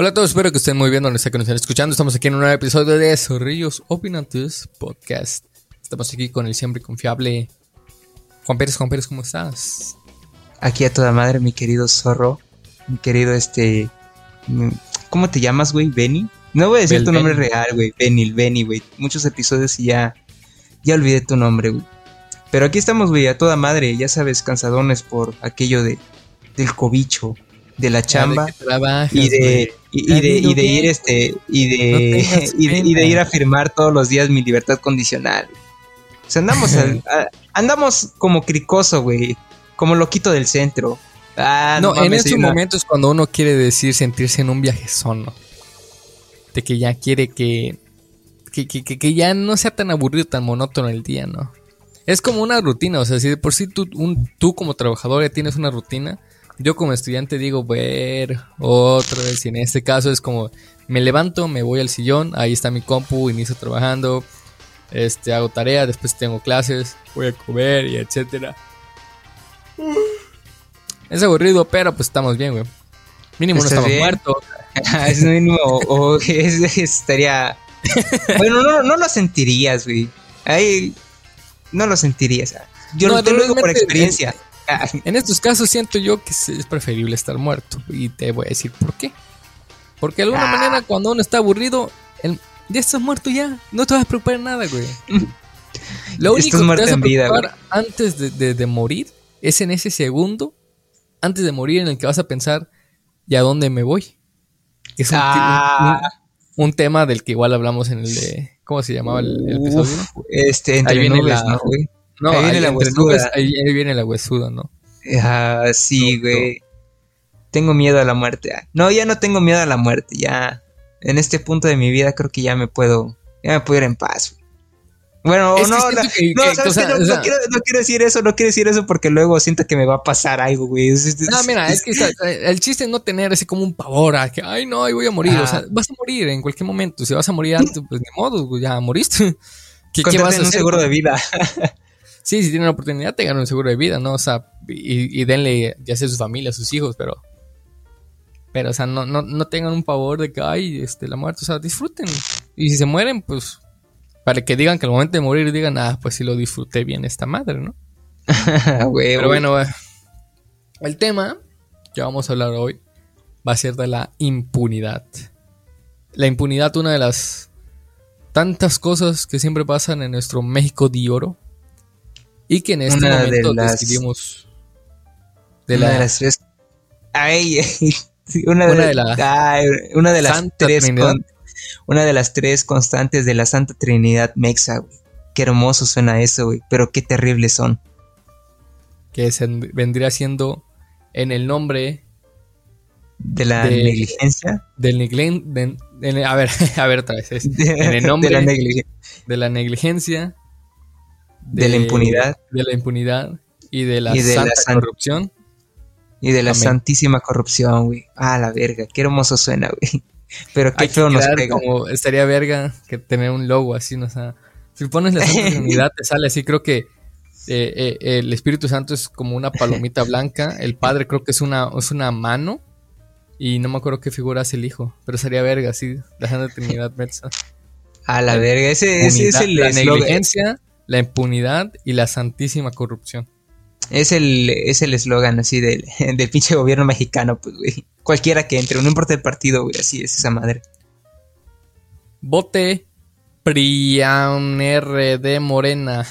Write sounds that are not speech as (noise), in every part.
Hola a todos, espero que estén muy bien donde sea que nos estén escuchando. Estamos aquí en un nuevo episodio de Zorrillos Opinantes Podcast. Estamos aquí con el siempre confiable Juan Pérez. Juan Pérez, ¿cómo estás? Aquí a toda madre, mi querido zorro. Mi querido, este. mm, ¿Cómo te llamas, güey? ¿Benny? No voy a decir Bel tu nombre Benny. real, güey. Benny, Benny, güey. Muchos episodios y ya. Ya olvidé tu nombre, güey. Pero aquí estamos, güey, a toda madre. Ya sabes, cansadones por aquello de. Del cobicho, de la chamba. De trabajas, y de, y, y de, y de ir este y de, No y, de, y de pena. ir a firmar todos los días mi libertad condicional. O sea, andamos al- (laughs) a- andamos como cricoso, güey, como loquito del centro. Ah, No, en una- momentos cuando uno quiere decir sentirse en un viaje solo. De que ya quiere que que, que, que- que ya no sea tan aburrido, tan monótono el día, ¿no? Es como una rutina, o sea, si de por sí tú, un- tú como trabajador ya tienes una rutina, yo como estudiante digo, ver, otra vez, y en este caso es como, me levanto, me voy al sillón, ahí está mi compu, inicio trabajando, este, hago tarea, después tengo clases, voy a comer y etcétera. Es aburrido, pero pues estamos bien, güey. Mínimo no ¿Estás estamos bien? muertos. (laughs) es mínimo o es- es- estaría bueno, no, no lo sentirías, güey. Ahí no lo sentirías. Yo No, te lo digo por experiencia. (laughs) En estos casos siento yo que es preferible estar muerto. Y te voy a decir por qué. Porque de alguna Ah. manera cuando uno está aburrido, el- ya estás muerto ya. No te vas a preocupar en nada, güey. (laughs) Lo único que te vas a vida, preocupar antes de, de- de morir es en ese segundo, antes de morir, en el que vas a pensar, ¿y a dónde me voy? Es un, Ah. un- un tema del que igual hablamos en el de... ¿Cómo se llamaba el, el episodio? Uf, este, entre Ahí viene nubes, la- ¿no, güey? No, ahí viene la huesuda. ahí, ahí viene la huesuda, ¿no? Ah, sí, No, güey. Tengo miedo a la muerte. Ah, No, ya no tengo miedo a la muerte. Ya. En este punto de mi vida creo que ya me puedo. Ya me puedo ir en paz. güey. Bueno, Es no, siento la- que- no, que- ¿sabes o sea? No, o no quiero, no quiero decir eso, no quiero decir eso porque luego siento que me va a pasar algo, güey. No, mira, es que está- el chiste es no tener así como un pavor a que, ay, no, ahí voy a morir. O sea, vas a morir en cualquier momento. Si vas a morir antes, pues ni modo, ya moriste. (laughs) ¿Qué, qué vas a un hacer? seguro de vida. (laughs) Sí, si tienen la oportunidad, tengan un seguro de vida, ¿no? O sea, y, y denle ya sea a su familia, a sus hijos, pero. Pero, o sea, no, no, no tengan un pavor de que, ay, este, la muerte, o sea, disfruten. Y si se mueren, pues. Para que digan que al momento de morir digan, ah, pues sí lo disfruté bien esta madre, ¿no? (laughs) Pero bueno, el tema que vamos a hablar hoy va a ser de la impunidad. La impunidad, una de las tantas cosas que siempre pasan en nuestro México de oro y que en este Una de momento las- decidimos de una la de las tres. Ay, (laughs) una, Una de, la ay, una de las Santa tres. Con- una de las tres constantes de la Santa Trinidad Mexa, güey. Qué hermoso suena eso, güey. Pero qué terribles son. que se vendría siendo en el nombre De la De- negligencia. del a ver, (laughs) a ver otra vez, es (laughs) en el nombre de la negligencia. de la negligencia, De la impunidad. de la impunidad y de la Y de la san- corrupción. Y de la Amén. santísima corrupción, güey. Ah, la verga. Qué hermoso suena, (laughs) güey. Pero qué Hay que feo nos crear pega. como estaría verga que tener un logo así, ¿no? O sea, si pones la Santa (laughs) Trinidad te sale así, creo que eh, eh, el Espíritu Santo es como una palomita blanca, el Padre creo que es una, es una mano y no me acuerdo qué figura es el Hijo, pero sería verga, así, la Santa Trinidad (laughs) Metza. A la verga. Ese, ese es el la negligencia, la impunidad y la santísima corrupción. Es el es el eslogan así del, (laughs) del pinche gobierno mexicano, pues, güey. Cualquiera que entre, no importa el partido, güey. Así es esa madre. Vote Prian RD Morena.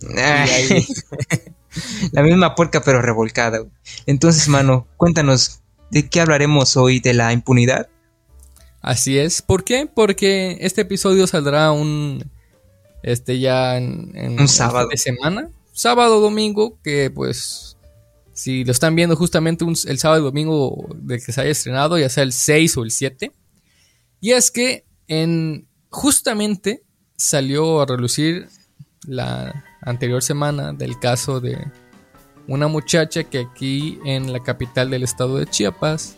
Y ahí- (laughs) La misma puerca pero revolcada. güey. Entonces, mano, cuéntanos, ¿de qué hablaremos hoy? ¿De la impunidad? Así es. ¿Por qué? Porque este episodio saldrá un. Este ya en. en- Un sábado. De semana. Sábado, domingo. Que pues. Si lo están viendo justamente un- el sábado y domingo de que se haya estrenado, ya sea el 6 o el 7. Y es que en. Justamente salió a relucir la anterior semana del caso de una muchacha que aquí en la capital del estado de Chiapas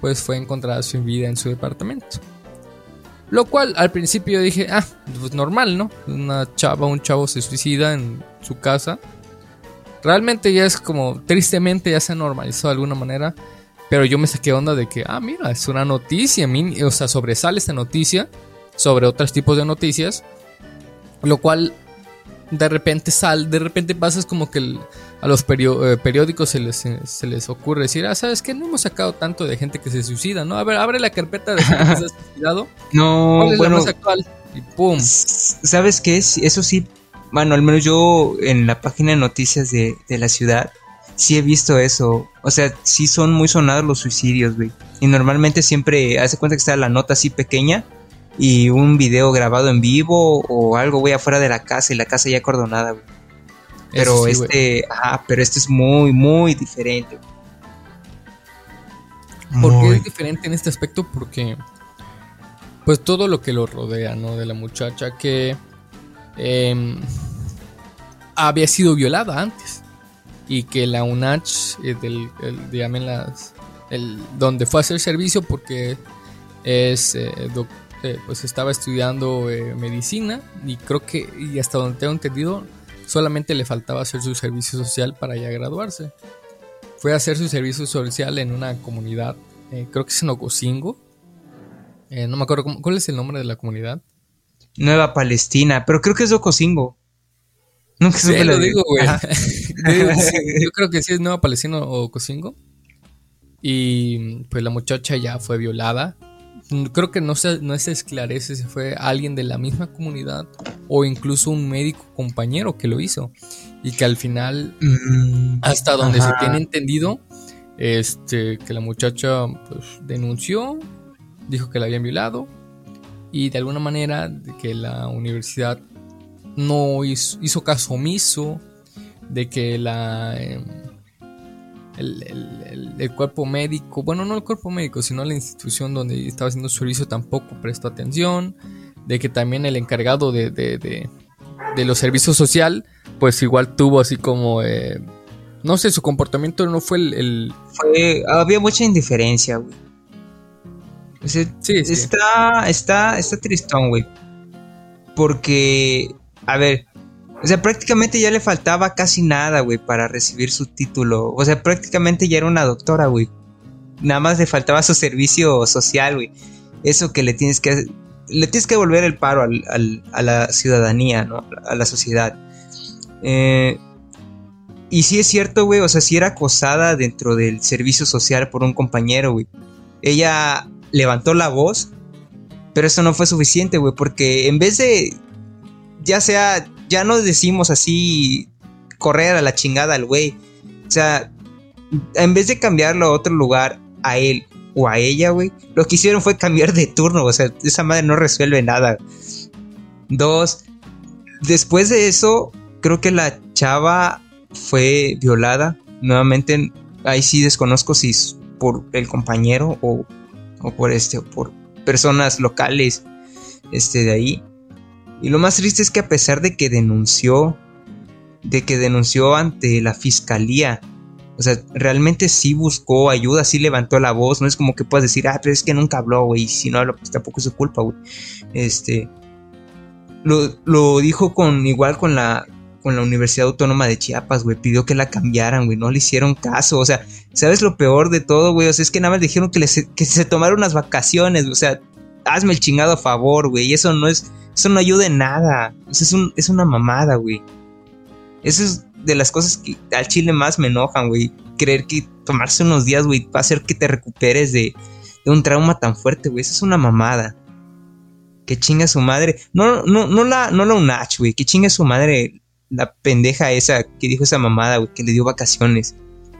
pues fue encontrada sin vida en su departamento. Lo cual al principio dije, ah, pues normal, ¿no? Una chava, un chavo se suicida en su casa. Realmente ya es como, tristemente ya se normalizó de alguna manera. Pero yo me saqué onda de que, ah, mira, es una noticia, o sea, sobresale esta noticia sobre otros tipos de noticias, lo cual de repente sal, de repente pasa es como que a los eh, periódicos se les, se les ocurre decir, ah, ¿sabes qué? No hemos sacado tanto de gente que se suicida, ¿no? A ver, abre la carpeta de gente que se ha suicidado. (laughs) No, bueno. actual? Y pum. ¿Sabes qué? Eso sí, bueno, al menos yo en la página de noticias de, de la ciudad, sí he visto eso. O sea, sí son muy sonados los suicidios, güey. Y normalmente siempre hace cuenta que está la nota así pequeña y un video grabado en vivo o algo, güey, afuera de la casa y la casa ya acordonada, güey. Pero este, ajá, pero este es muy, muy diferente. ¿Por qué es diferente en este aspecto? Porque, pues todo lo que lo rodea, ¿no? De la muchacha que em, había sido violada antes y que la UNACH, eh, del, el, las, el, donde fue a hacer servicio porque es eh, eh, pues estaba estudiando medicina y creo que, y hasta donde tengo entendido, solamente le faltaba hacer su servicio social para ya graduarse. Fue a hacer su servicio social en una comunidad, creo que es en Ocosingo. no me acuerdo cuál es el nombre de la comunidad. Nueva Palestina, pero creo que es Ocosingo. Nunca sí, lo digo, güey. (laughs) (laughs) yo creo que sí es Nueva Palestina o Cocingo. Y pues la muchacha ya fue violada. Creo que no se, no se esclarece si fue alguien de la misma comunidad o incluso un médico compañero que lo hizo. Y que al final, mm, hasta donde se tiene entendido, este, que la muchacha pues, denunció, dijo que la habían violado. Y de alguna manera que la universidad no hizo, caso omiso de que la em, el, cuerpo médico, bueno, no el cuerpo médico, sino la institución donde estaba haciendo su servicio tampoco prestó atención, de que también el encargado de, de, los servicios social, pues igual tuvo así como, eh, no sé, su comportamiento no fue el... Fue, había mucha indiferencia, güey. sí, sí. Está, está, está tristón, güey. Porque a ver, o sea, prácticamente ya le faltaba casi nada, güey, para recibir su título. O sea, prácticamente ya era una doctora, güey. Nada más le faltaba su servicio social, güey. Eso que le tienes que... Le tienes que volver el paro a la ciudadanía, ¿no? A la sociedad. Eh, y sí es cierto, güey, o sea, sí era acosada dentro del servicio social por un compañero, güey. Ella levantó la voz, pero eso no fue suficiente, güey, porque en vez de ya sea, ya no decimos así correr a la chingada al güey. O sea, en vez de cambiarlo a otro lugar, a él o a ella, güey, lo que hicieron fue cambiar de turno. O sea, esa madre no resuelve nada. Dos, después de eso, creo que la chava fue violada. Nuevamente, ahí sí desconozco si es por el compañero o, o por este, o por personas locales este, de ahí. Y lo más triste es que a pesar de que denunció, de que denunció ante la fiscalía, o sea, realmente sí buscó ayuda, sí levantó la voz, no es como que puedas decir, ah, pero es que nunca habló, güey, si no habla, pues tampoco es su culpa, güey. Este, lo, lo, dijo con, igual con la, con la Universidad Autónoma de Chiapas, güey, pidió que la cambiaran, güey, no le hicieron caso, o sea, ¿sabes lo peor de todo, güey? O sea, es que nada más dijeron que, que se tomaron unas vacaciones, o sea, hazme el chingado a favor, güey, y eso no es eso no ayuda en nada. Eso es, un, es una mamada, güey. Eso es de las cosas que al chile más me enojan, güey. Creer que tomarse unos días, güey, va a hacer que te recuperes de, de un trauma tan fuerte, güey. Eso es una mamada. Que chinga su madre. No, no, no la, no la unach, güey. Que chinga su madre la pendeja esa que dijo esa mamada, güey, que le dio vacaciones.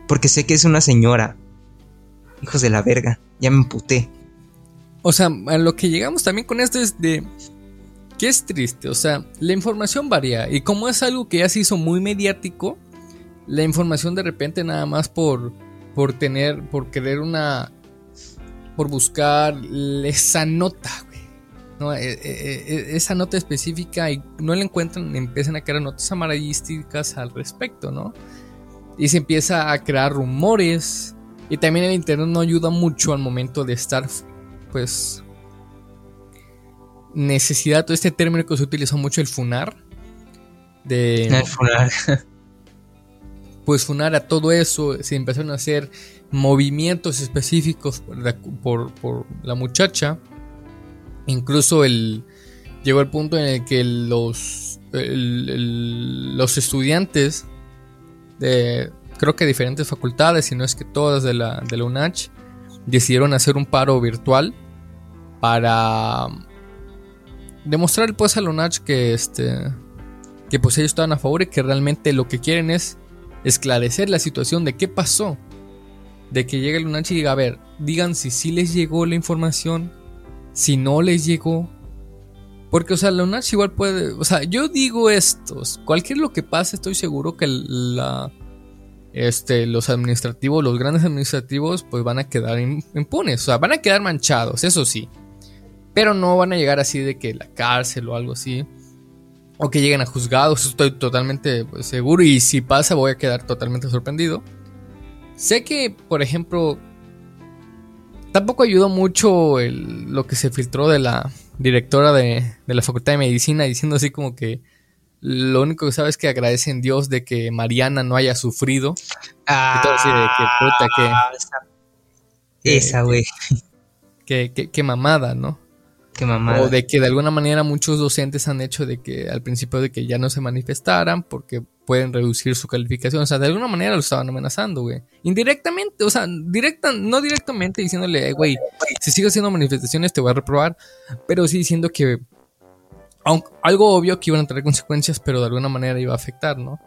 Porque sé que es una señora. Hijos de la verga. Ya me emputé. O sea, a lo que llegamos también con esto es de que es triste, o sea, la información varía y como es algo que ya se hizo muy mediático, la información de repente nada más por, por tener, por querer una, por buscar esa nota, güey. ¿no? E, e, e, esa nota específica y no la encuentran, empiezan a crear notas amarillísticas al respecto, ¿no? Y se empieza a crear rumores. Y también el internet no ayuda mucho al momento de estar, pues, necesidad, todo este término que se utilizó mucho, el funar. De, el funar. (laughs) pues funar a todo eso, se empezaron a hacer movimientos específicos por, la muchacha. Incluso el, llegó el punto en el que los, los estudiantes de creo que diferentes facultades, si no es que todas de la, de la UNACH, decidieron hacer un paro virtual para demostrar pues a la UNACH que este que pues ellos estaban a favor y que realmente lo que quieren es esclarecer la situación de qué pasó. De que llegue el UNACH y diga, a ver, digan si sí les llegó la información, si no les llegó. Porque, o sea, la UNACH igual puede, o sea, yo digo esto, cualquier lo que pase, estoy seguro que la, este, los administrativos, los grandes administrativos, pues van a quedar impunes, o sea, van a quedar manchados, eso sí. Pero no van a llegar así de que la cárcel o algo así. O que lleguen a juzgados, estoy totalmente pues, seguro. Y si pasa, voy a quedar totalmente sorprendido. Sé que, por ejemplo, tampoco ayudó mucho lo que se filtró de la directora de, de la Facultad de Medicina diciendo así como que lo único que sabes es que agradecen Dios de que Mariana no haya sufrido. Ah, que puta, que. Esa, güey. Que, que, mamada, ¿no? Qué mamada. O de que de alguna manera muchos docentes han hecho de que al principio de que ya no se manifestaran porque pueden reducir su calificación. O sea, de alguna manera lo estaban amenazando, güey. Indirectamente, o sea, directa, no directamente diciéndole, güey, si sigo haciendo manifestaciones te voy a reprobar. Pero sí diciendo que algo obvio que iban a tener consecuencias, pero de alguna manera iba a afectar, ¿no?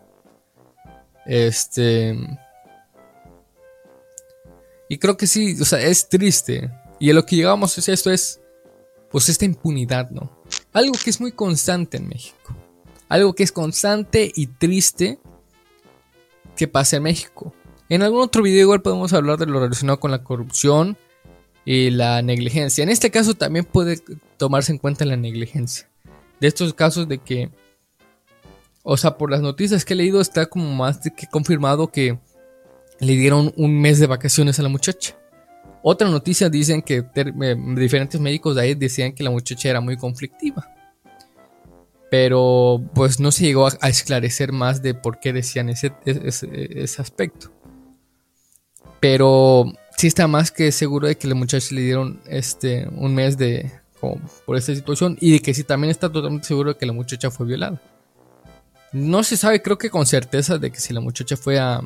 Este. Y creo que sí, o sea, es triste. Y a lo que llegamos es esto: es. Pues esta impunidad, ¿no? Algo que es muy constante en México. Algo que es constante y triste que pasa en México. En algún otro video igual podemos hablar de lo relacionado con la corrupción y la negligencia. En este caso también puede tomarse en cuenta la negligencia de estos casos de que, o sea, por las noticias que he leído está como más de que confirmado que le dieron un mes de vacaciones a la muchacha. Otra noticia dicen que eh, diferentes médicos de ahí decían que la muchacha era muy conflictiva. Pero pues no se llegó a, esclarecer más de por qué decían ese, ese, aspecto. Pero sí está más que seguro de que la muchacha le dieron este un mes de, por esta situación y de que sí también está totalmente seguro de que la muchacha fue violada. No se sabe, creo que con certeza, de que si la muchacha fue a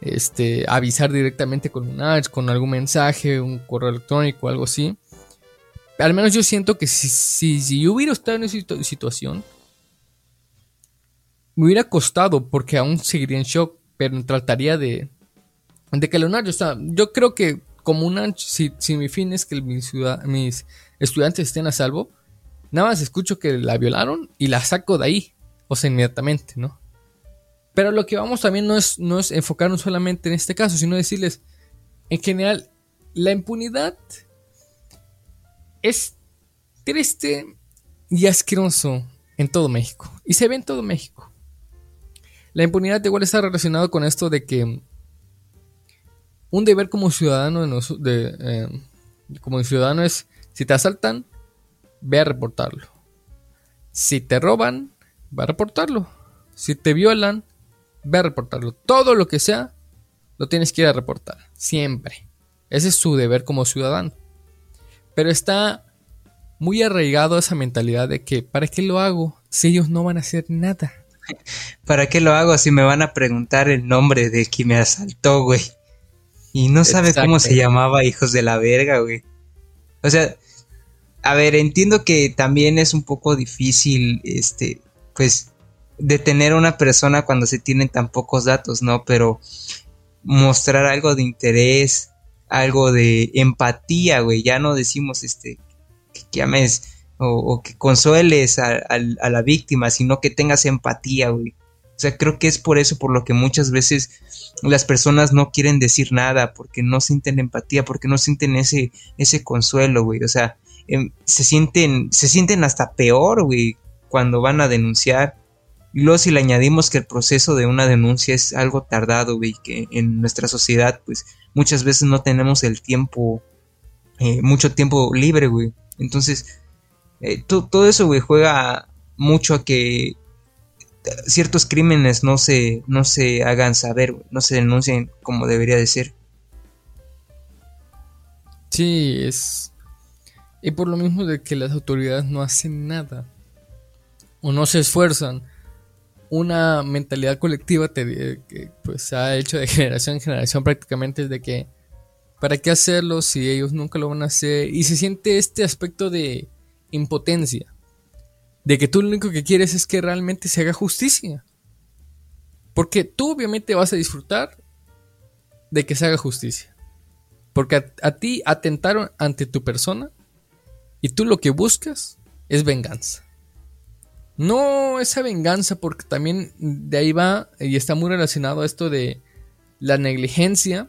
este, avisar directamente con un ads, con algún mensaje, un correo electrónico, algo así. Al menos yo siento que si, si, yo hubiera estado en esa situación, me hubiera costado porque aún seguiría en shock, pero trataría de, de que Leonardo, o yo creo que como una, si, si mi fin es que mis, mis estudiantes estén a salvo, nada más escucho que la violaron y la saco de ahí, o sea, inmediatamente, ¿no? Pero lo que vamos también no es, no es enfocarnos solamente en este caso, sino decirles, en general, la impunidad es triste y asqueroso en todo México. Y se ve en todo México. La impunidad igual está relacionado con esto de que un deber como ciudadano de, eh, como ciudadano es si te asaltan, ve a reportarlo. Si te roban, ve a reportarlo. Si te violan, ve a reportarlo. Todo lo que sea, lo tienes que ir a reportar. Siempre. Ese es su deber como ciudadano. Pero está muy arraigado esa mentalidad de que, ¿para qué lo hago si ellos no van a hacer nada? (laughs) ¿Para qué lo hago si me van a preguntar el nombre de quien me asaltó, güey? Y no sabe cómo se llamaba, hijos de la verga, güey. O sea, a ver, entiendo que también es un poco difícil, este, pues, detener a una persona cuando se tienen tan pocos datos, ¿no? Pero mostrar algo de interés, algo de empatía, güey. Ya no decimos, este, que llames o, que consueles a, a, la víctima, sino que tengas empatía, güey. O sea, creo que es por eso por lo que muchas veces las personas no quieren decir nada, porque no sienten empatía, porque no sienten ese, ese consuelo, güey. O sea, em, se sienten, se sienten hasta peor, güey, cuando van a denunciar. Y luego si le añadimos que el proceso de una denuncia es algo tardado, güey, que en nuestra sociedad, pues muchas veces no tenemos el tiempo, eh, mucho tiempo libre, güey. Entonces, eh, todo eso, güey, juega mucho a que ciertos crímenes no se, no se hagan saber, no se denuncien como debería de ser. Sí, es... Y por lo mismo de que las autoridades no hacen nada o no se esfuerzan, una mentalidad colectiva te, que pues se ha hecho de generación en generación prácticamente de que ¿para qué hacerlo si ellos nunca lo van a hacer? Y se siente este aspecto de impotencia, de que tú lo único que quieres es que realmente se haga justicia. Porque tú obviamente vas a disfrutar de que se haga justicia. Porque a, ti atentaron ante tu persona y tú lo que buscas es venganza. No esa venganza, porque también de ahí va y está muy relacionado a esto de la negligencia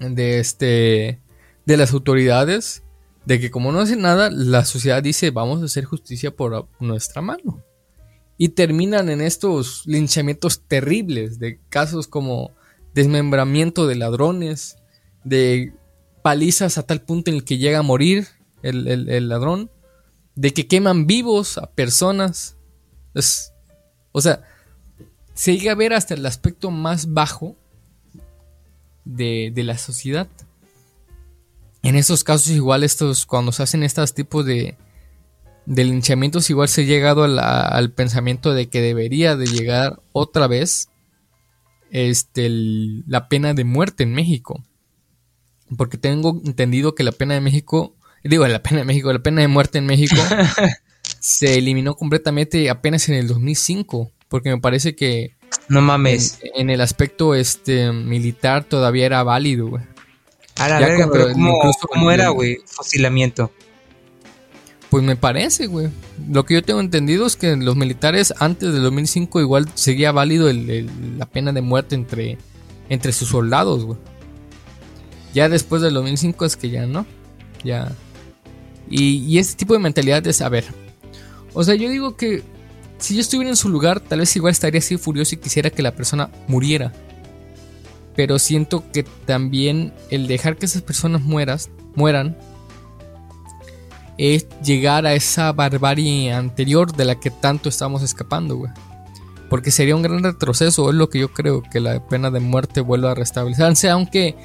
de este de las autoridades de que como no hacen nada, la sociedad dice vamos a hacer justicia por nuestra mano. Y terminan en estos linchamientos terribles de casos como desmembramiento de ladrones, de palizas a tal punto en el que llega a morir el, ladrón, de que queman vivos a personas. o sea, se llega a ver hasta el aspecto más bajo de, la sociedad. En esos casos igual estos, cuando se hacen estos tipos de, de linchamientos, igual se ha llegado al pensamiento de que debería de llegar otra vez este, la pena de muerte en México. Porque tengo entendido que la pena de México, digo, la pena de México, la pena de muerte en México (laughs) se eliminó completamente apenas en el 2005. Porque me parece que. No mames. En, el aspecto este militar todavía era válido, güey. A la verga, pero ¿cómo, era, güey? Fusilamiento. Pues me parece, güey. Lo que yo tengo entendido es que los militares antes del 2005 igual seguía válido la pena de muerte entre, entre sus soldados, güey. Ya después del 2005 es que ya no. Ya. Y, este tipo de mentalidad es, a ver. O sea, yo digo que si yo estuviera en su lugar, tal vez igual estaría así furioso y quisiera que la persona muriera. Pero siento que también el dejar que esas personas mueras, mueran es llegar a esa barbarie anterior de la que tanto estamos escapando, güey. Porque sería un gran retroceso, es lo que yo creo, que la pena de muerte vuelva a restablecerse, aunque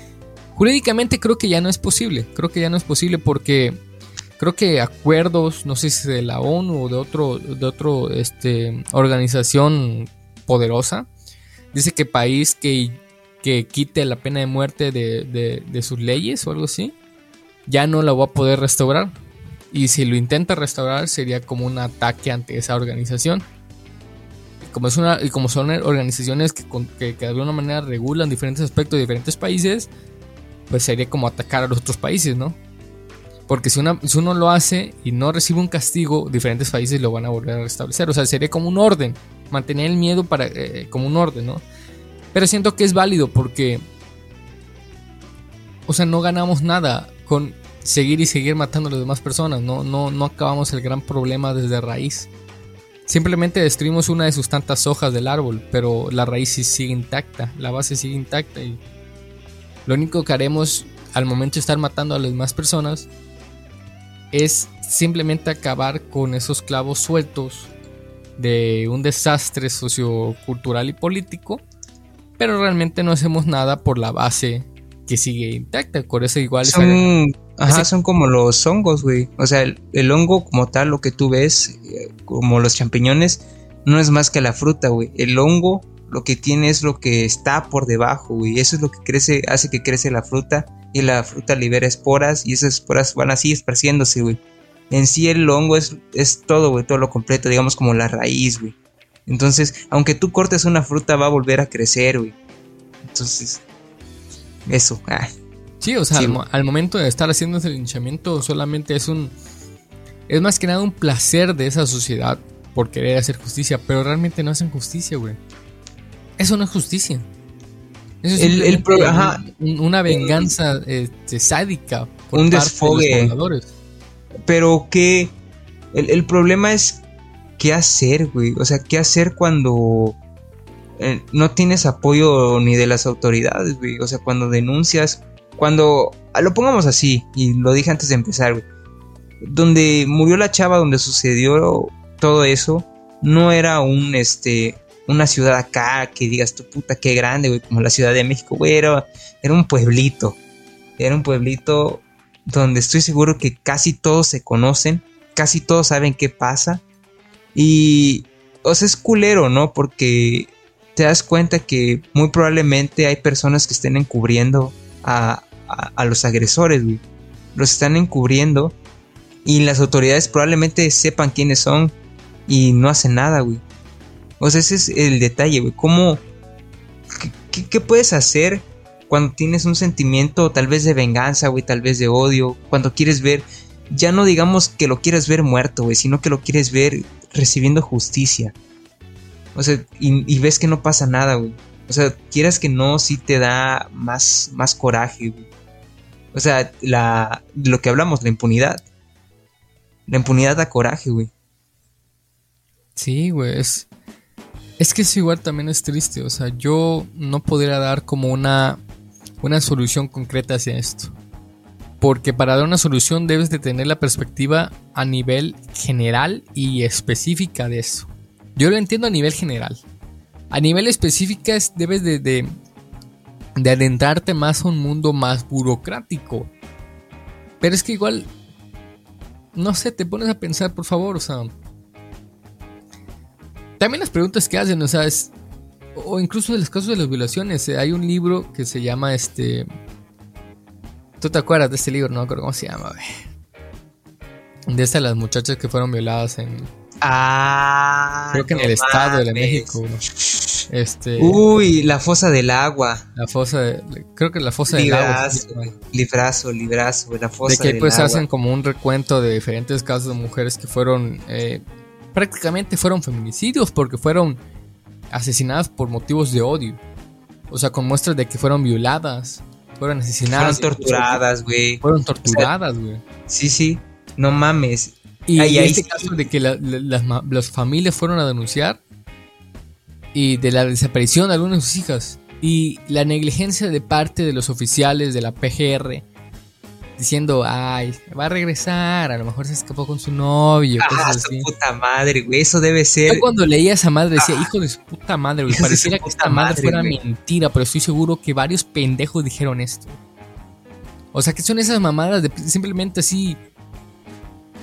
Jurídicamente creo que ya no es posible, creo que ya no es posible porque creo que acuerdos, no sé si de la ONU o de otro, de otro este, organización poderosa, dice que país que, que quite la pena de muerte de, de, sus leyes o algo así, ya no la va a poder restaurar. Y si lo intenta restaurar sería como un ataque ante esa organización. Como, es una, y como son organizaciones que, que, que de alguna manera regulan diferentes aspectos de diferentes países, pues sería como atacar a los otros países, ¿no? Porque si, uno lo hace y no recibe un castigo, diferentes países lo van a volver a restablecer. O sea, sería como un orden, mantener el miedo para, eh, como un orden, ¿no? Pero siento que es válido porque, o sea, no ganamos nada con seguir y seguir matando a las demás personas. No, no, no acabamos el gran problema desde raíz. Simplemente destruimos una de sus tantas hojas del árbol, pero la raíz sigue intacta, la base sigue intacta y lo único que haremos al momento de estar matando a las demás personas es simplemente acabar con esos clavos sueltos de un desastre sociocultural y político, pero realmente no hacemos nada por la base que sigue intacta. Por eso igual son, ajá, son como los hongos, güey. O sea, el, hongo como tal, lo que tú ves, eh, como los champiñones, no es más que la fruta, güey. El hongo lo que tiene es lo que está por debajo, y Eso es lo que crece, hace que crece la fruta y la fruta libera esporas y esas esporas van así esparciéndose, güey. En sí el hongo es, es todo, güey, todo lo completo, digamos como la raíz, güey. Entonces, aunque tú cortes una fruta, va a volver a crecer, güey. Entonces, eso. Ah. Sí, o sea, al, momento de estar haciendo ese linchamiento, solamente es un. Es más que nada un placer de esa sociedad por querer hacer justicia, pero realmente no hacen justicia, güey. Eso no es justicia. Es el, una venganza este, sádica. un desfogue. Pero que el, problema es qué hacer, güey. O sea, qué hacer cuando eh, no tienes apoyo ni de las autoridades, güey. O sea, cuando denuncias, cuando... Ah, lo pongamos así, y lo dije antes de empezar, güey. Donde murió la chava, donde sucedió todo eso, no era un, este, una ciudad acá que digas tu puta qué grande, güey, como la Ciudad de México, güey, era, un pueblito, era un pueblito donde estoy seguro que casi todos se conocen, casi todos saben qué pasa y, o sea, es culero, ¿no? Porque te das cuenta que muy probablemente hay personas que estén encubriendo a, a, los agresores, güey. Los están encubriendo y las autoridades probablemente sepan quiénes son y no hacen nada, güey. O sea, ese es el detalle, güey. ¿Cómo... Qué, puedes hacer cuando tienes un sentimiento tal vez de venganza, güey, tal vez de odio? Cuando quieres ver... Ya no digamos que lo quieres ver muerto, güey, sino que lo quieres ver recibiendo justicia. O sea, y, ves que no pasa nada, güey. O sea, quieras que no, sí te da más, más coraje, güey. O sea, la, lo que hablamos, la impunidad. La impunidad da coraje, güey. Sí, güey. Es, es que eso igual también es triste. O sea, yo no podría dar como una, una solución concreta hacia esto. Porque para dar una solución debes de tener la perspectiva a nivel general y específica de eso. Yo lo entiendo a nivel general. A nivel específico debes de, de, adentrarte más a un mundo más burocrático. Pero es que igual, no sé, te pones a pensar, por favor, o sea... También las preguntas que hacen, o sea, es, o incluso de los casos de las violaciones. Eh, hay un libro que se llama este. ¿Tú te acuerdas de este libro? No me acuerdo cómo se llama, De estas las muchachas que fueron violadas en, Ah, creo que en el estado de México. Este, Uy, la fosa del agua. La fosa, de, creo que la fosa del agua. Librazo, librazo, la fosa De que pues hacen como un recuento de diferentes casos de mujeres que fueron, eh, prácticamente fueron feminicidios porque fueron asesinadas por motivos de odio. O sea, con muestras de que fueron violadas, fueron asesinadas. Fueron torturadas, güey. Fueron torturadas, güey. sí, sí. No mames. Y, en este caso de que las, familias fueron a denunciar y de la desaparición de algunas de sus hijas y la negligencia de parte de los oficiales de la PGR diciendo, ay, va a regresar, a lo mejor se escapó con su novio. Ah, su puta madre, güey, eso debe ser. Yo cuando leía esa madre decía, ah. hijo de su puta madre, güey, pareciera que esta madre, fuera mentira, pero estoy seguro que varios pendejos dijeron esto. O sea, que son esas mamadas de simplemente así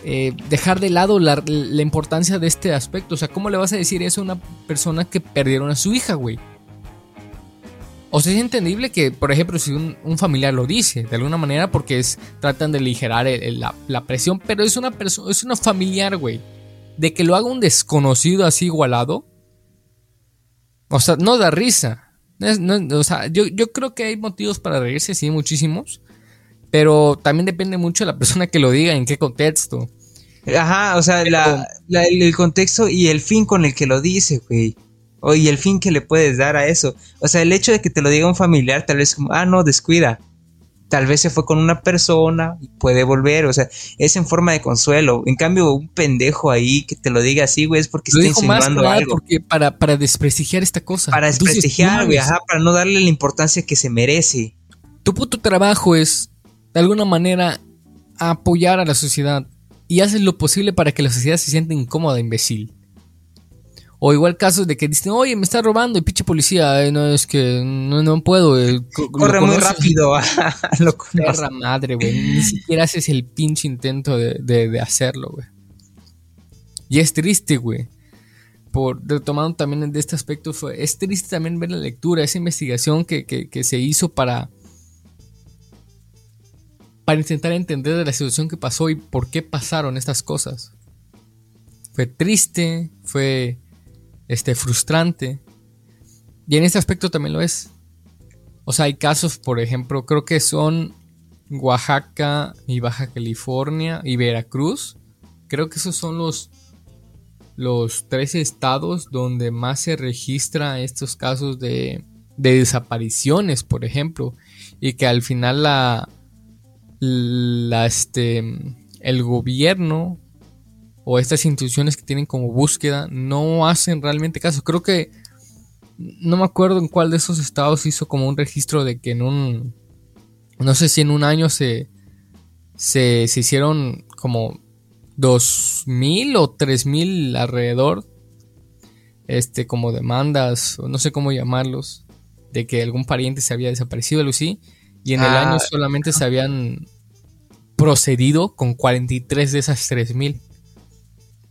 eh, dejar de lado la, importancia de este aspecto. O sea, ¿cómo le vas a decir eso a una persona que perdieron a su hija, güey? O sea, es entendible que, por ejemplo, si un, familiar lo dice, de alguna manera, porque es, tratan de aligerar la, presión, pero es una persona, es una familiar, güey. De que lo haga un desconocido así igualado. O sea, no da risa. o sea, yo, yo creo que hay motivos para reírse, sí, muchísimos. Pero también depende mucho de la persona que lo diga, en qué contexto. Ajá, o sea, el contexto y el fin con el que lo dice, güey. O, y el fin que le puedes dar a eso. O sea, el hecho de que te lo diga un familiar, tal vez como, ah, no, descuida. Tal vez se fue con una persona y puede volver. O sea, es en forma de consuelo. En cambio, un pendejo ahí que te lo diga así, güey, es porque está insinuando algo. Porque para, para desprestigiar esta cosa. Para desprestigiar, güey, ajá, para no darle la importancia que se merece. Tu puto trabajo es de alguna manera apoyar a la sociedad y haces lo posible para que la sociedad se sienta incómoda, imbécil. O igual casos de que dicen, oye, me está robando y pinche policía, no, es que no, no puedo. Eh, Corre muy rápido. (laughs) lo (laughs) Perra madre, güey. Ni siquiera haces el pinche intento de, hacerlo, güey. Y es triste, güey. Por, retomando también de este aspecto, fue, es triste también ver la lectura, esa investigación que, que se hizo para para intentar entender de la situación que pasó y por qué pasaron estas cosas. Fue triste, fue este, frustrante. Y en este aspecto también lo es. O sea, hay casos, por ejemplo, creo que son Oaxaca y Baja California y Veracruz. Creo que esos son los, los tres estados donde más se registra estos casos de, de desapariciones, por ejemplo. Y que al final la, la, este, el gobierno o estas instituciones que tienen como búsqueda no hacen realmente caso. Creo que no me acuerdo en cuál de esos estados hizo como un registro de que en un, no sé si en un año se, se, se hicieron como 2.000 o 3.000 alrededor este, como demandas, o no sé cómo llamarlos, de que algún pariente se había desaparecido, Lucy, y en el año ah, solamente se habían procedido con 43 de esas 3000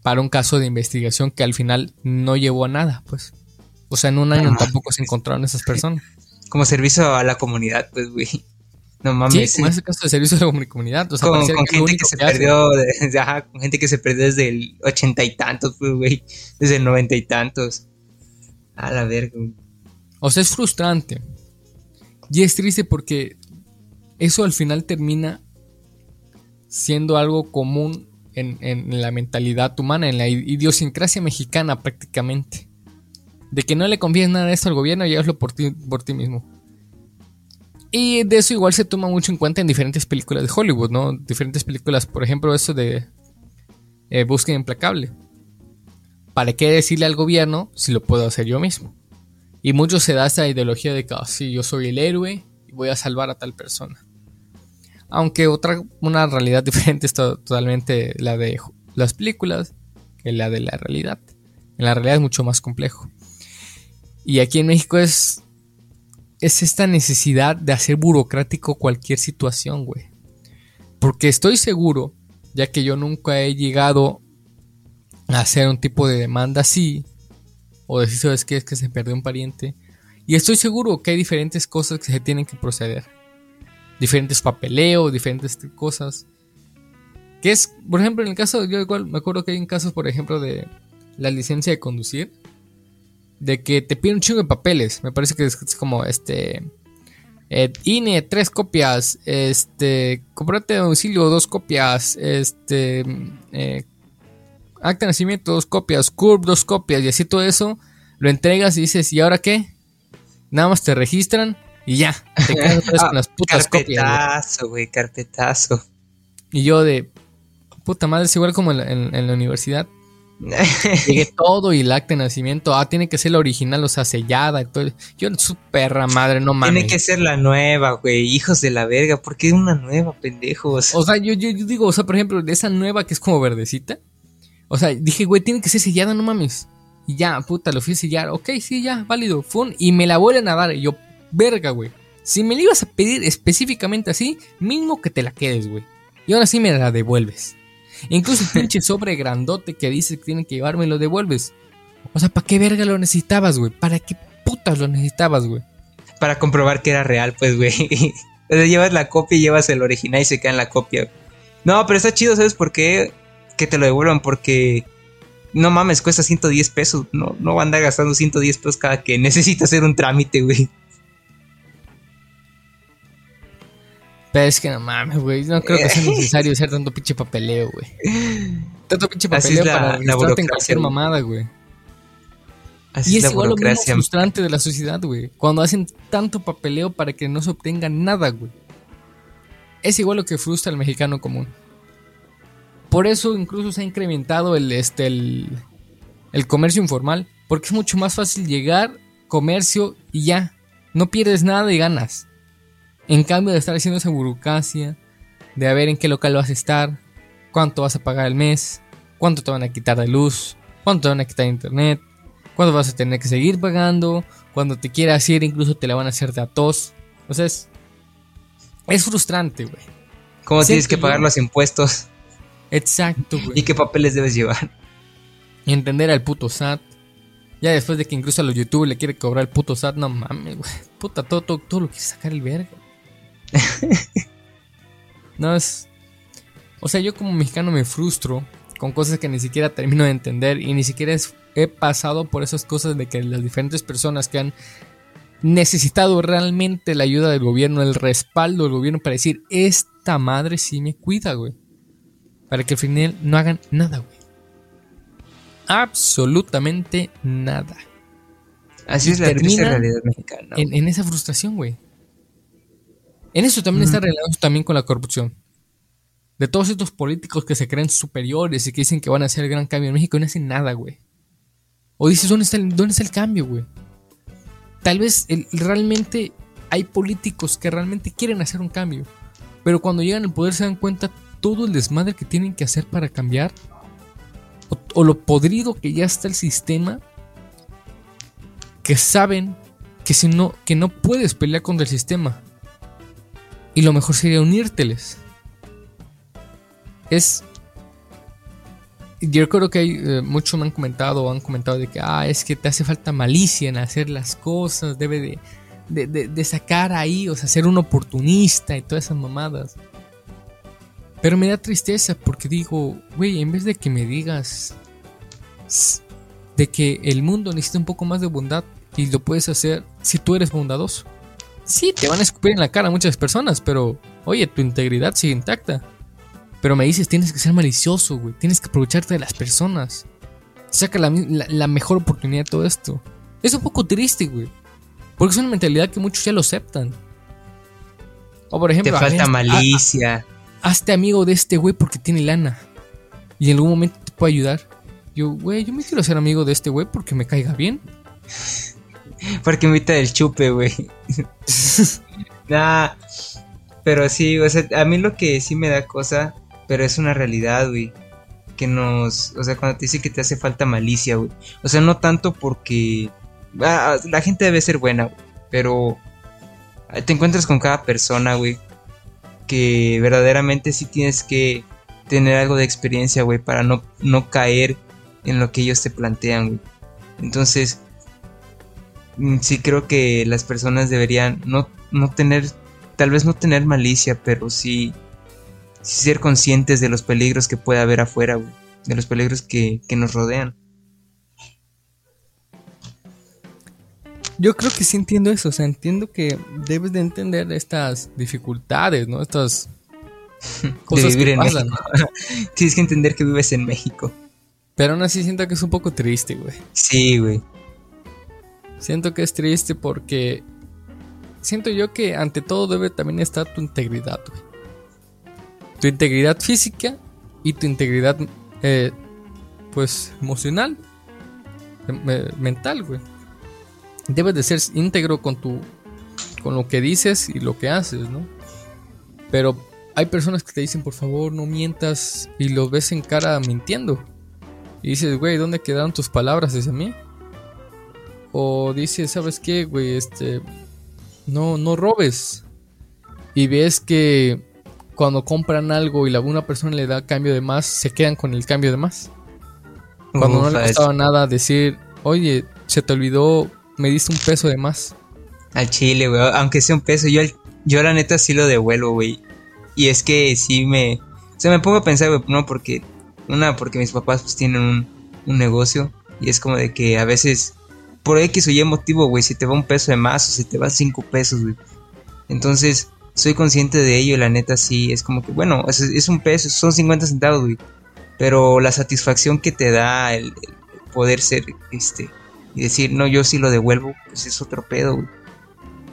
para un caso de investigación que al final no llevó a nada, pues. O sea, en un año tampoco se encontraron esas personas. (laughs) Como servicio a la comunidad, pues, güey. No mames. Sí, como ese caso de servicio a la comunidad. O sea, con, gente que, se perdió, (laughs) con gente que se perdió desde el ochenta y tantos, pues, güey. Desde el noventa y tantos. A la verga, güey. O sea, es frustrante. Y es triste porque eso al final termina siendo algo común en, la mentalidad humana, en la idiosincrasia mexicana prácticamente. De que no le confíes nada de esto al gobierno y hazlo por ti, por ti mismo. Y de eso igual se toma mucho en cuenta en diferentes películas de Hollywood, ¿no? Diferentes películas, por ejemplo, eso de eh, Búsqueda Implacable. ¿Para qué decirle al gobierno si lo puedo hacer yo mismo? Y mucho se da esa ideología de que, oh, yo soy el héroe y voy a salvar a tal persona. Aunque otra, una realidad (laughs) diferente es totalmente la de las películas que la de la realidad. En la realidad es mucho más complejo. Y aquí en México es, es esta necesidad de hacer burocrático cualquier situación, güey. Porque estoy seguro, ya que yo nunca he llegado a hacer un tipo de demanda así, o decir, ¿sabes qué? Es que se perdió un pariente. Y estoy seguro que hay diferentes cosas que se tienen que proceder diferentes papeleos, diferentes cosas. Que es, por ejemplo, en el caso, yo igual me acuerdo que hay casos, por ejemplo, de la licencia de conducir, de que te piden un chingo de papeles. Me parece que es, como este. Eh, INE, tres copias. Este. Comprate de domicilio, dos copias. Este. Eh, acta de nacimiento, dos copias. CURB, dos copias. Y así todo eso. Lo entregas y dices, ¿y ahora qué? Nada más te registran y ya, te quedas otra vez (laughs) con las putas carpetazo, güey, carpetazo. Y yo de, puta madre, es igual como en la, universidad. (laughs) Llegué todo y el acta de nacimiento, ah, tiene que ser la original, o sea, sellada todo. Yo, su perra madre, no mames. Tiene que ser la nueva, güey, hijos de la verga, ¿por qué una nueva, pendejos? O sea, yo, yo, yo digo, o sea, por ejemplo, de esa nueva que es como verdecita. O sea, dije, güey, tiene que ser sellada, no mames. Y ya, puta, lo fui a sellar. Ok, sí, ya, válido. Fun. Y me la vuelven a dar. Y yo, verga, güey. Si me la ibas a pedir específicamente así, mismo que te la quedes, güey. Y ahora sí me la devuelves. Incluso el (laughs) pinche sobre grandote que dice que tienen que llevarme lo devuelves. O sea, ¿para qué verga lo necesitabas, güey? ¿Para qué putas lo necesitabas, güey? Para comprobar que era real, pues, güey. (laughs) Entonces llevas la copia y llevas el original y se queda en la copia. No, pero está chido, ¿sabes por qué? Que te lo devuelvan, porque no mames, cuesta 110 pesos. No, no va a andar gastando 110 pesos cada que necesita hacer un trámite, güey. Pero es que no mames, güey. No creo que sea (laughs) necesario hacer tanto pinche papeleo, güey. Tanto pinche papeleo para registrarte en cualquier mamada, güey. y es, igual lo más frustrante de la sociedad, güey. Cuando hacen tanto papeleo para que no se obtenga nada, güey. Es igual lo que frustra al mexicano común. Por eso incluso se ha incrementado el, este, el, el comercio informal. Porque es mucho más fácil llegar, comercio y ya. No pierdes nada y ganas. En cambio de estar haciendo esa burocracia, de a ver en qué local vas a estar, cuánto vas a pagar el mes, cuánto te van a quitar de luz, cuánto te van a quitar de internet, cuánto vas a tener que seguir pagando, cuando te quieras ir incluso te la van a hacer de a tos. O sea, es, frustrante, güey. ¿Cómo tienes que pagar los impuestos? Exacto, (laughs) güey. ¿Y qué papeles debes llevar? entender al puto SAT. Ya después de que incluso a los YouTube le quiere cobrar el puto SAT, no mames, güey. Puta, todo, todo, todo lo quiere sacar el verga. (laughs) no es. O sea, yo como mexicano me frustro con cosas que ni siquiera termino de entender y ni siquiera he pasado por esas cosas de que las diferentes personas que han necesitado realmente la ayuda del gobierno, el respaldo del gobierno para decir, esta madre sí me cuida, güey. Para que al final no hagan nada, güey. Absolutamente nada. Así es la realidad mexicana. en, esa frustración, güey. En eso también está relacionado también con la corrupción. De todos estos políticos que se creen superiores y que dicen que van a hacer el gran cambio en México y no hacen nada, güey. O dices, ¿dónde está el, dónde está el cambio, güey? Tal vez realmente hay políticos que realmente quieren hacer un cambio. Pero cuando llegan al poder se dan cuenta todo el desmadre que tienen que hacer para cambiar. O, o lo podrido que ya está el sistema. que saben que si no, que no puedes pelear contra el sistema. Y lo mejor sería unírteles. Es. Yo creo que hay eh, muchos me han comentado, han comentado de que ah, es que te hace falta malicia en hacer las cosas, debe de, de sacar ahí, o sea, ser un oportunista y todas esas mamadas. Pero me da tristeza porque digo, güey, en vez de que me digas de que el mundo necesita un poco más de bondad y lo puedes hacer si tú eres bondadoso. Sí, te van a escupir en la cara muchas personas, pero oye, tu integridad sigue intacta. Pero me dices, tienes que ser malicioso, güey. Tienes que aprovecharte de las personas. Saca la, mejor oportunidad de todo esto. Es un poco triste, güey. Porque es una mentalidad que muchos ya lo aceptan. O por ejemplo, te falta malicia hazte amigo de este güey porque tiene lana. Y en algún momento te puede ayudar. Yo, güey, yo me quiero ser amigo de este güey porque me caiga bien. Porque invita el chupe, güey. (laughs) nah, pero sí, o sea, a mí lo que sí me da cosa, pero es una realidad, güey. Que nos, o sea, cuando te dice que te hace falta malicia, güey. O sea, no tanto porque ah, la gente debe ser buena, güey, pero te encuentras con cada persona, güey, que verdaderamente sí tienes que tener algo de experiencia, güey, para no, no caer en lo que ellos te plantean, güey. Entonces, sí creo que las personas deberían no, no tener, tal vez no tener malicia, pero sí, ser conscientes de los peligros que puede haber afuera, güey, de los peligros que, que nos rodean. Yo creo que sí entiendo eso, o sea, entiendo que debes de entender estas dificultades, ¿no? Estas (laughs) cosas que pasan. (laughs) Tienes que entender que vives en México. Pero aún así siento que es un poco triste, güey. Sí, güey. Siento que es triste porque siento yo que ante todo debe también estar tu integridad. Tu integridad física y tu integridad, eh, pues, emocional, mental, güey debes de ser íntegro con tu con lo que dices y lo que haces, ¿no? Pero hay personas que te dicen, por favor, no mientas y lo ves en cara mintiendo. Y dices, güey, ¿dónde quedaron tus palabras hacia mí? O dices, ¿sabes qué, güey? Este, no, no robes. Y ves que cuando compran algo y la una persona le da cambio de más, se quedan con el cambio de más. Cuando no le costaba nada decir, oye, se te olvidó me diste un peso de más. Al chile, güey. Aunque sea un peso, yo, yo la neta sí lo devuelvo, güey. Y es que sí me... O sea, me pongo a pensar, güey, no porque... Una, porque mis papás pues tienen un, un negocio. Y es como de que a veces, por X o Y motivo, güey, si te va un peso de más o si te va cinco pesos, güey. Entonces, soy consciente de ello, la neta sí, es como que, bueno, es, un peso, son 50 centavos, güey. Pero la satisfacción que te da el poder ser, este, y decir, no, yo sí lo devuelvo, pues es otro pedo, güey.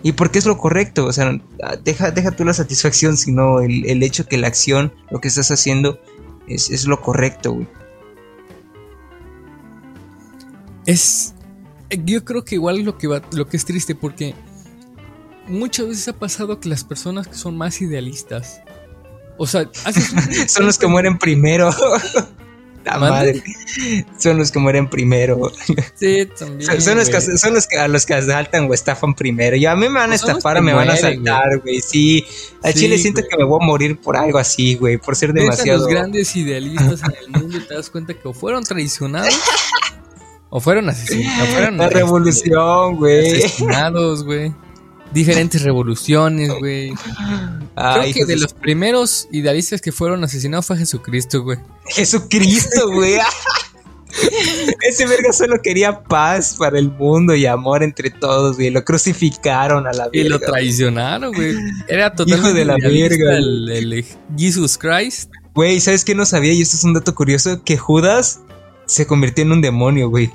Y porque es lo correcto, o sea, deja, deja tú la satisfacción, sino el, el hecho que la acción, lo que estás haciendo, es, es lo correcto, güey. Es. Yo creo que igual lo que, va, lo que es triste, porque muchas veces ha pasado que las personas que son más idealistas, o sea, (laughs) son los que mueren primero. (laughs) La madre. Son los que mueren primero. Sí, también. Son, los, que, son los que a los que asaltan o estafan primero. Y a mí me van a pues estafar o me van a asaltar, güey. Sí. Al chile siento que me voy a morir por algo así, güey. Por ser demasiado. los grandes idealistas en el mundo y te das cuenta que fueron traicionados (laughs) o fueron asesinados. La revolución, güey. Asesinados, güey diferentes revoluciones, güey. Creo que de los primeros idealistas que fueron asesinados fue Jesucristo, güey. Jesucristo, güey. (laughs) Ese verga solo quería paz para el mundo y amor entre todos, güey. Lo crucificaron a la verga. Y lo traicionaron, güey. Era totalmente de la verga. El, Jesus Christ. Güey, ¿sabes qué no sabía? Y esto es un dato curioso: que Judas se convirtió en un demonio, güey.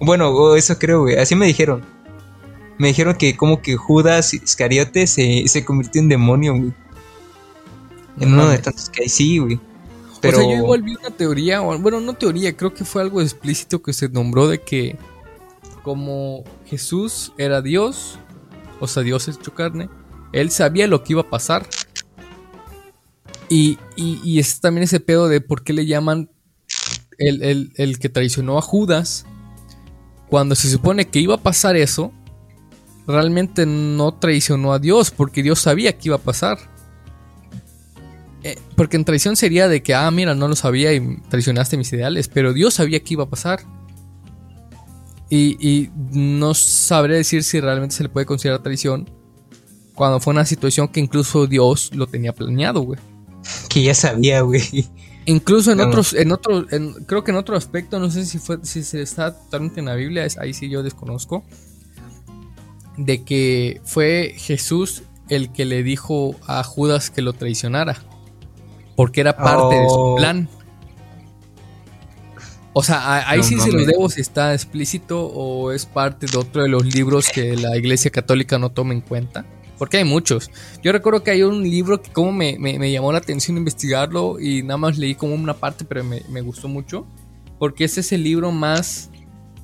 Bueno, eso creo, güey. Así me dijeron me dijeron que como que Judas Iscariote se, se convirtió en demonio, güey. En uno de tantos que hay, sí, güey. Pero... O sea, yo igual vi una teoría, bueno, no teoría, creo que fue algo explícito que se nombró de que como Jesús era Dios, o sea, Dios hecho carne, él sabía lo que iba a pasar. Y, y, es también ese pedo de por qué le llaman el, el, el que traicionó a Judas cuando se supone que iba a pasar eso, realmente no traicionó a Dios porque Dios sabía que iba a pasar. Eh, porque en traición sería de que, ah, mira, no lo sabía y traicionaste mis ideales, pero Dios sabía que iba a pasar. Y, y no sabré decir si realmente se le puede considerar traición cuando fue una situación que incluso Dios lo tenía planeado, güey. Que ya sabía, güey. Incluso en otros, en otro, creo que en otro aspecto, no sé si fue, si se está totalmente en la Biblia, ahí sí yo desconozco, de que fue Jesús el que le dijo a Judas que lo traicionara, porque era parte de su oh. plan. O sea, ahí sí se lo debo si está explícito o es parte de otro de los libros que la Iglesia Católica no toma en cuenta. Porque hay muchos. Yo recuerdo que hay un libro que como me, llamó la atención investigarlo y nada más leí como una parte, pero me, gustó mucho. Porque ese es el libro más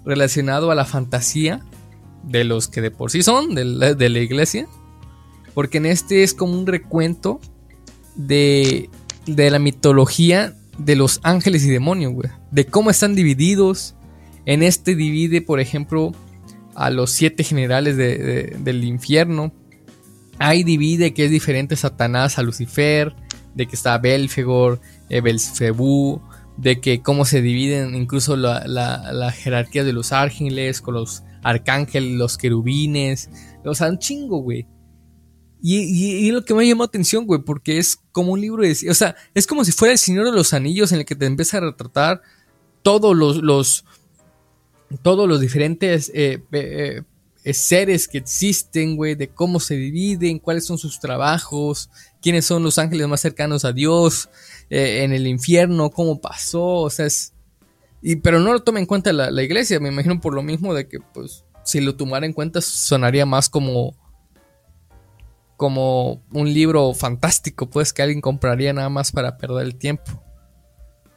relacionado a la fantasía de los que de por sí son, de la, iglesia. Porque en este es como un recuento de, de la mitología de los ángeles y demonios, güey. De cómo están divididos. En este divide, por ejemplo, a los siete generales del infierno Ahí divide que es diferente Satanás a Lucifer, de que está Belfegor, eh, Belzebú, de que cómo se dividen incluso la, jerarquía de los ángeles con los arcángeles, los querubines, o sea, un chingo, güey. Y, y, lo que me llamó atención, güey, porque es como un libro de... O sea, es como si fuera el Señor de los Anillos en el que te empieza a retratar todos los... los todos los diferentes eh, eh, seres que existen, güey, de cómo se dividen, cuáles son sus trabajos, quiénes son los ángeles más cercanos a Dios, eh, en el infierno, cómo pasó, o sea, es... Y, pero no lo toma en cuenta la, iglesia, me imagino por lo mismo de que, pues, si lo tomara en cuenta sonaría más como... como un libro fantástico, pues, que alguien compraría nada más para perder el tiempo.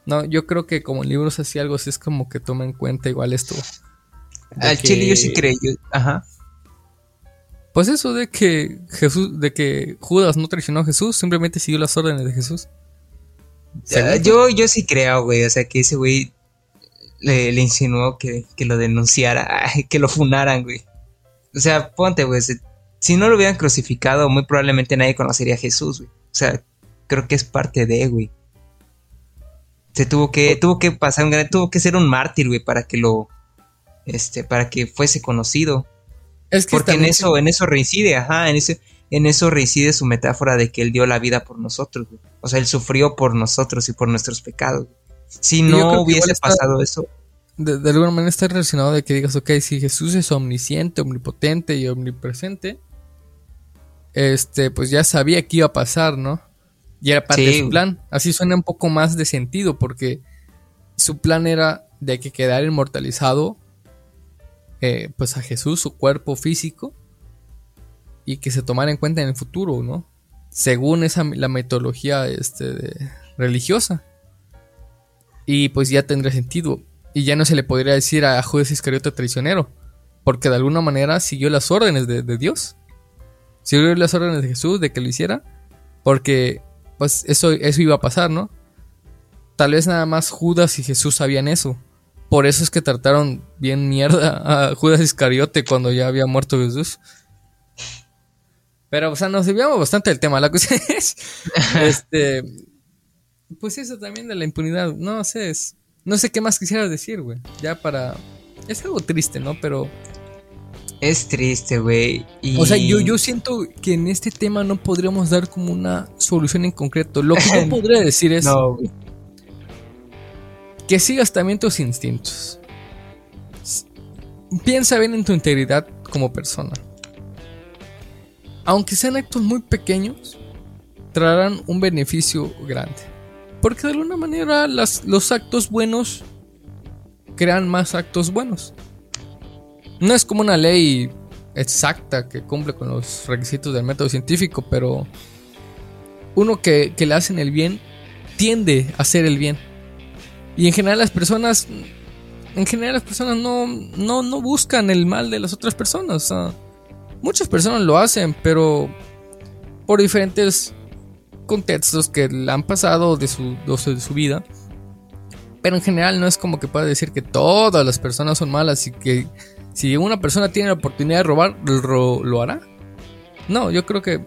No, yo creo que como libros así algo así es como que toma en cuenta igual esto al chile yo sí creo, ajá. Pues eso de que Jesús, de que Judas no traicionó a Jesús, simplemente siguió las órdenes de Jesús. Ah, yo, yo sí creo, güey, o sea que ese güey le, insinuó que, lo denunciara, (laughs) que lo funaran, güey. O sea, ponte, güey, si no lo hubieran crucificado, muy probablemente nadie conocería a Jesús, güey. O sea, creo que es parte de, güey. Se tuvo que, tuvo que pasar un gran, tuvo que ser un mártir, güey, para que lo, este, para que fuese conocido. Es Porque en eso, en eso reincide, ajá, en ese, en eso reincide su metáfora de que él dio la vida por nosotros, o sea, él sufrió por nosotros y por nuestros pecados. Si no hubiese pasado eso. De, alguna manera está relacionado de que digas, ok, si Jesús es omnisciente, omnipotente y omnipresente, este, pues ya sabía que iba a pasar, ¿no? Y era parte de su plan. Así suena un poco más de sentido, porque su plan era de que quedara inmortalizado eh, pues a Jesús, su cuerpo físico, y que se tomara en cuenta en el futuro, ¿no? Según esa, la metodología este, religiosa. Y pues ya tendría sentido. Y ya no se le podría decir a Judas Iscariote traicionero, porque de alguna manera siguió las órdenes de, Dios. Siguió las órdenes de Jesús de que lo hiciera, porque pues eso, eso iba a pasar, ¿no? Tal vez nada más Judas y Jesús sabían eso. Por eso es que trataron bien mierda a Judas Iscariote cuando ya había muerto Jesús. Pero, o sea, nos desviamos bastante del tema. La cuestión (laughs) es. este. Pues eso también de la impunidad. No sé, no sé qué más quisiera decir, güey. Ya para. Es algo triste, ¿no? Pero. Es triste, güey. O sea, yo, yo siento que en este tema no podríamos dar como una solución en concreto. Lo que yo (laughs) podría decir es. No, güey que sigas también tus instintos. Piensa bien en tu integridad como persona. Aunque sean actos muy pequeños, traerán un beneficio grande. Porque de alguna manera los actos buenos crean más actos buenos. No es como una ley exacta que cumple con los requisitos del método científico, pero uno que, que le hacen el bien tiende a hacer el bien. Y en general las personas, en general las personas no, no, no buscan el mal de las otras personas. muchas personas lo hacen, pero por diferentes contextos que le han pasado de su, de su vida. Pero en general no es como que pueda decir que todas las personas son malas y que si una persona tiene la oportunidad de robar, lo, hará. No, yo creo que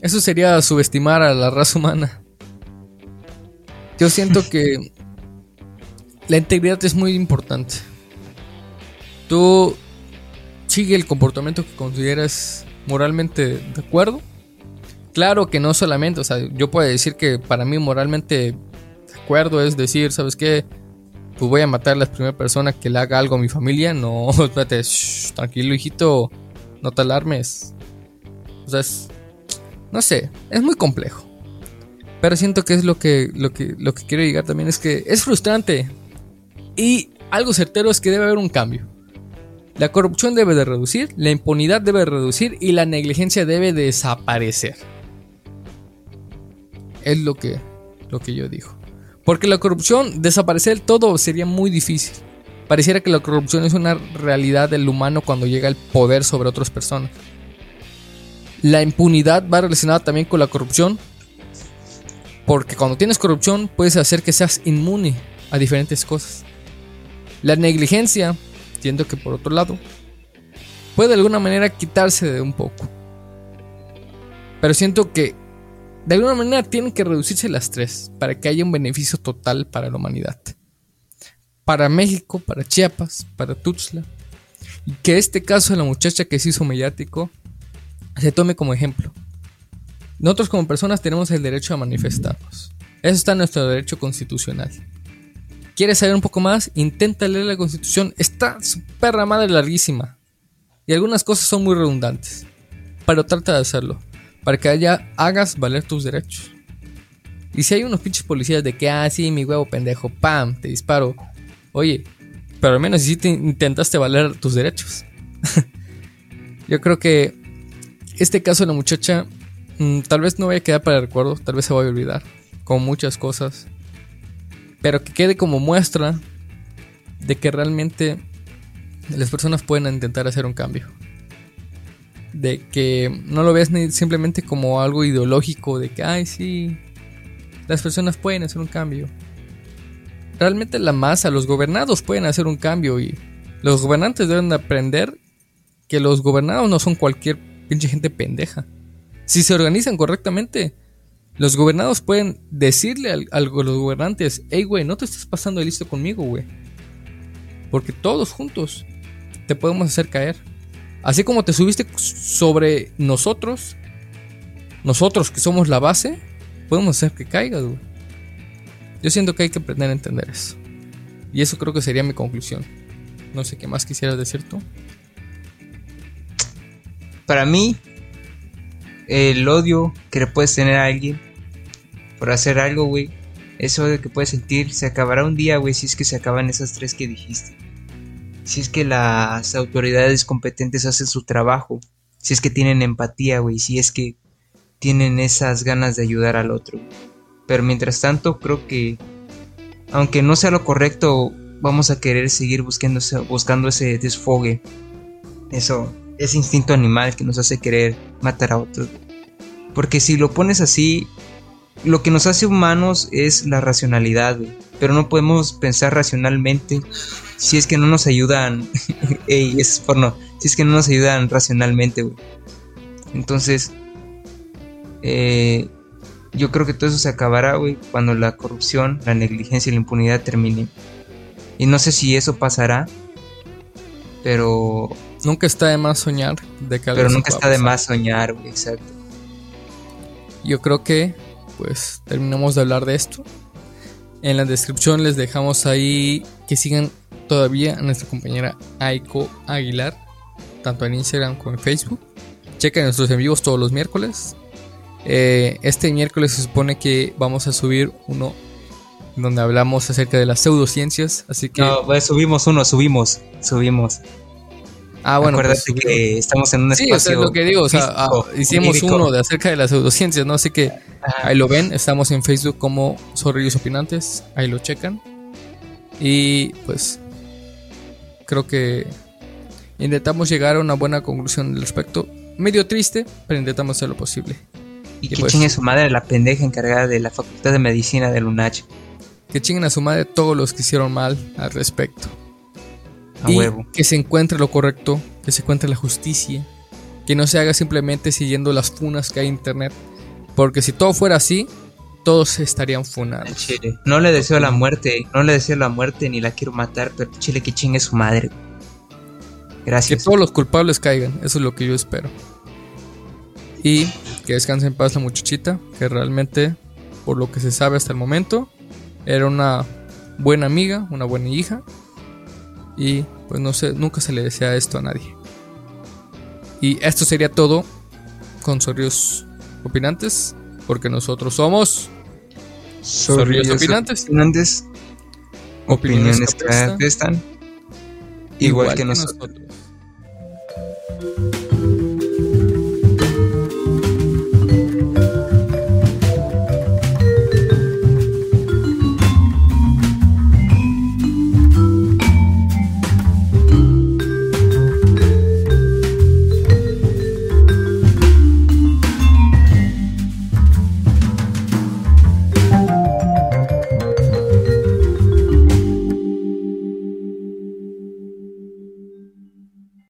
eso sería subestimar a la raza humana. Yo siento que (laughs) la integridad es muy importante. Tú sigue el comportamiento que consideras moralmente de acuerdo. Claro que no solamente, o sea, yo puedo decir que para mí moralmente de acuerdo es decir, ¿sabes qué? Pues voy a matar a la primera persona que le haga algo a mi familia. No, (laughs) espérate, tranquilo, hijito, no te alarmes. O sea, es, no sé, es muy complejo. Pero siento que es lo que, lo que, lo que quiero llegar también es que es frustrante. Y algo certero es que debe haber un cambio. La corrupción debe de reducir, la impunidad debe de reducir y la negligencia debe desaparecer. Es lo que, lo que yo digo. Porque la corrupción, desaparecer todo sería muy difícil. Pareciera que la corrupción es una realidad del humano cuando llega el poder sobre otras personas. La impunidad va relacionada también con la corrupción. Porque cuando tienes corrupción puedes hacer que seas inmune a diferentes cosas. La negligencia Siento que por otro lado, puede de alguna manera quitarse de un poco. Pero siento que de alguna manera tienen que reducirse las tres para que haya un beneficio total para la humanidad. Para México, para Chiapas, para Tuxtla. Y que este caso de la muchacha que se hizo mediático se tome como ejemplo. Nosotros como personas tenemos el derecho a manifestarnos. Eso está en nuestro derecho constitucional. ¿Quieres saber un poco más? Intenta leer la constitución. Está su perra madre larguísima. Y algunas cosas son muy redundantes. Pero trata de hacerlo. Para que haya, hagas valer tus derechos. Y si hay unos pinches policías de que, ah, sí, mi huevo pendejo, pam, te disparo. Oye, pero al menos si te intentaste valer tus derechos. (laughs) Yo creo que este caso de la muchacha, mm, tal vez no vaya a quedar para el recuerdo, tal vez se vaya a olvidar. Como muchas cosas pero que quede como muestra de que realmente las personas pueden intentar hacer un cambio. De que no lo veas ni simplemente como algo ideológico, de que, ay, sí, las personas pueden hacer un cambio. Realmente la masa, los gobernados pueden hacer un cambio y los gobernantes deben aprender que los gobernados no son cualquier pinche gente pendeja. Si se organizan correctamente, los gobernados pueden decirle a, los gobernantes, hey, güey, no te estás pasando de listo conmigo, güey. Porque todos juntos te podemos hacer caer. Así como te subiste sobre nosotros, nosotros que somos la base, podemos hacer que caigas, güey. Yo siento que hay que aprender a entender eso. Y eso creo que sería mi conclusión. No sé qué más quisieras decir tú. Para mí, el odio que le puedes tener a alguien por hacer algo, güey. Eso de que puedes sentir se acabará un día, güey, si es que se acaban esas tres que dijiste. Si es que las autoridades competentes hacen su trabajo. Si es que tienen empatía, güey. Si es que tienen esas ganas de ayudar al otro. Pero mientras tanto, creo que, aunque no sea lo correcto, vamos a querer seguir buscando, buscando ese desfogue. Eso, ese instinto animal que nos hace querer matar a otros. Porque si lo pones así, lo que nos hace humanos es la racionalidad, Pero no podemos pensar racionalmente si es que no nos ayudan. (laughs) Ey, es porno. Si es que no nos ayudan racionalmente. Entonces, eh, yo creo que todo eso se acabará, güey, cuando la corrupción, la negligencia y la impunidad terminen. Y no sé si eso pasará, pero. Nunca está de más soñar de que Pero nunca está de más soñar, güey, exacto. Yo creo que pues terminamos de hablar de esto. En la descripción les dejamos ahí que sigan todavía a nuestra compañera Aiko Aguilar, tanto en Instagram como en Facebook. Chequen nuestros en vivos todos los miércoles. Eh, este miércoles se supone que vamos a subir uno donde hablamos acerca de las pseudociencias, así que... No, pues subimos uno, subimos, subimos. Ah, bueno. Acuérdate pues, que estamos en un espacio. Sí, o es lo que digo. O sea, ah, hicimos uno de acerca de las pseudociencias, ¿no? Así que ahí lo ven. Estamos en Facebook como Zorrillos Opinantes. Ahí lo checan. Y pues. Creo que intentamos llegar a una buena conclusión al respecto. Medio triste, pero intentamos hacer lo posible. Y, que pues, chingue su madre la pendeja encargada de la Facultad de Medicina de UNACH. que chinguen a su madre todos los que hicieron mal al respecto. Y que se encuentre lo correcto, que se encuentre la justicia, que no se haga simplemente siguiendo las funas que hay en internet. Porque si todo fuera así, todos estarían funados. Chile. No le deseo la muerte, no le deseo la muerte ni la quiero matar, pero Chile que chingue su madre. Gracias. Que todos los culpables caigan, eso es lo que yo espero. Y que descanse en paz la muchachita, que realmente, por lo que se sabe hasta el momento, era una buena amiga, una buena hija. Y pues no sé, nunca se le desea esto a nadie. Y esto sería todo con Sorrios Opinantes, porque nosotros somos Sorrios Opinantes. Opiniones, que están igual, que, nosotros.